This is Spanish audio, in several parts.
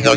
We'll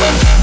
Thank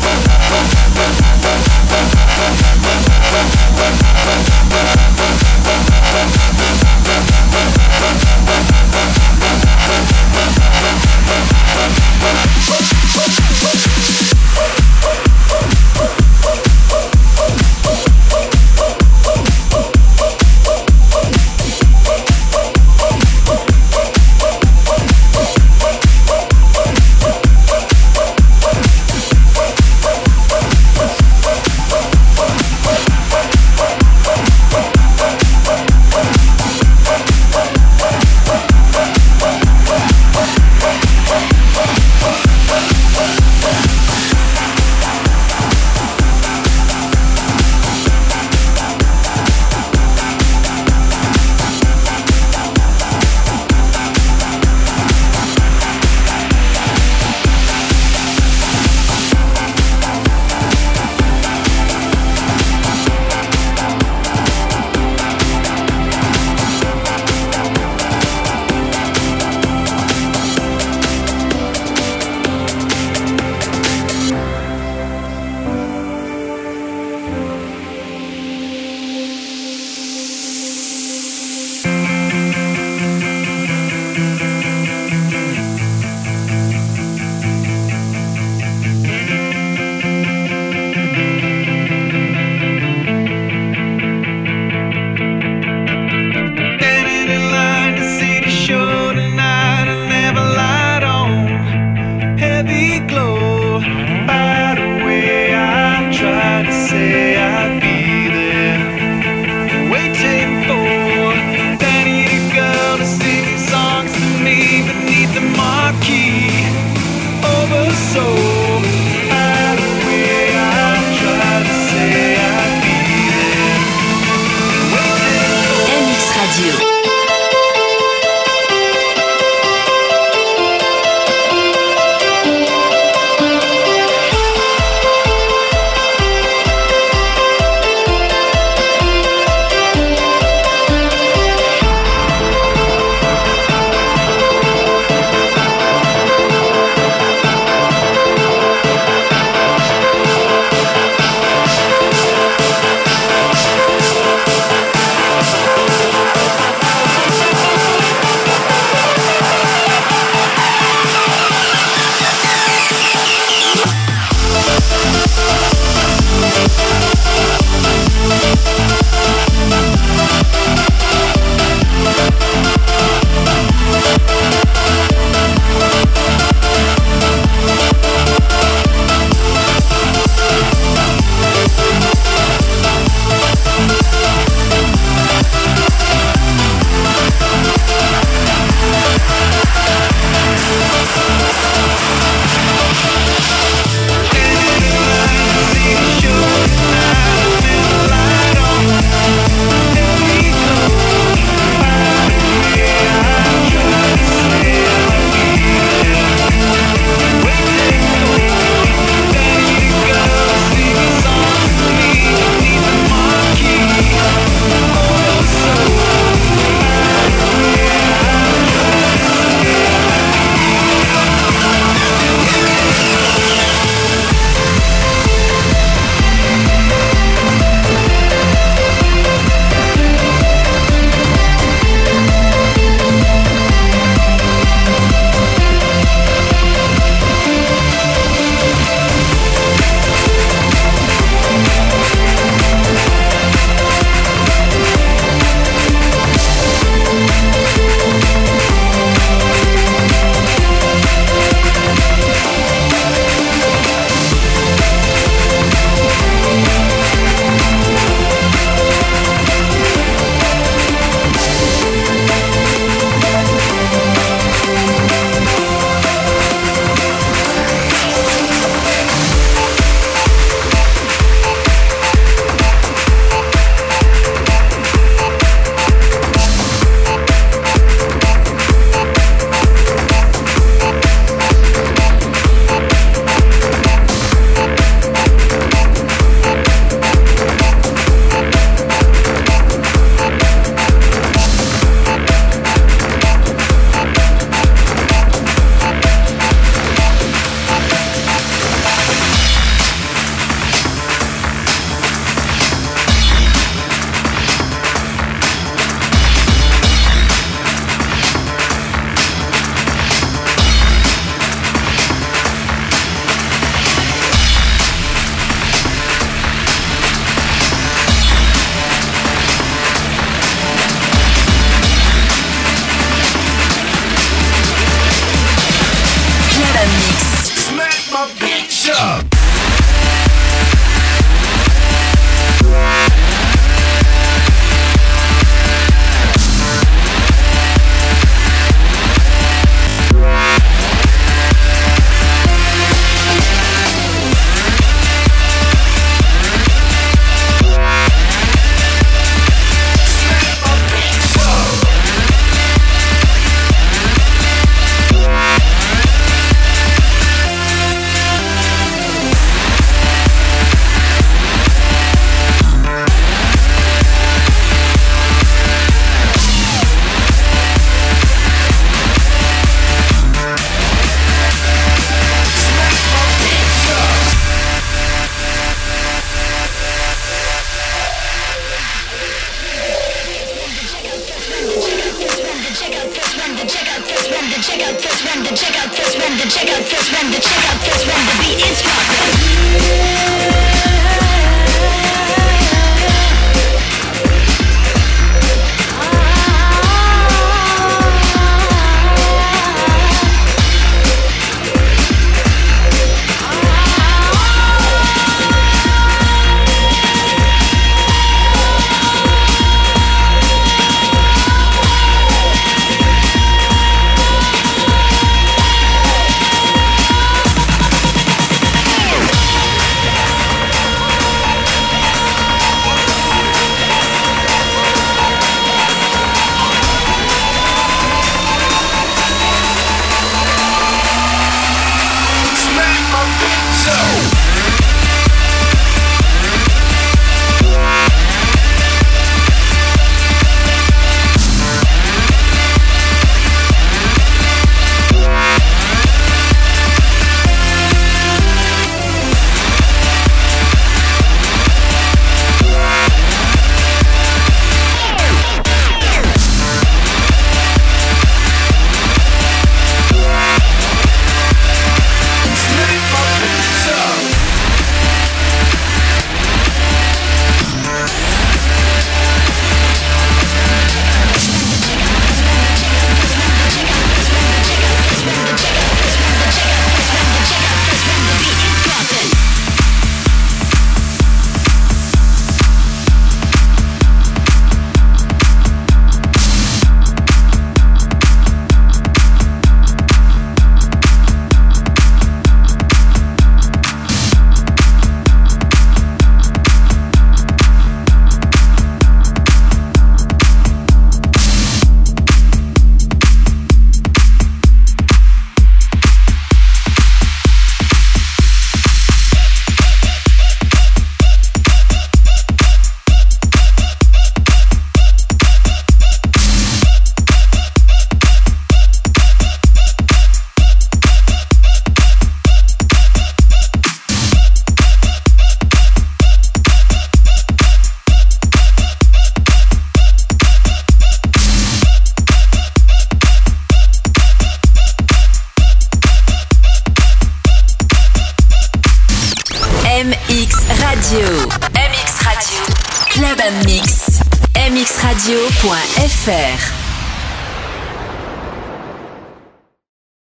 up.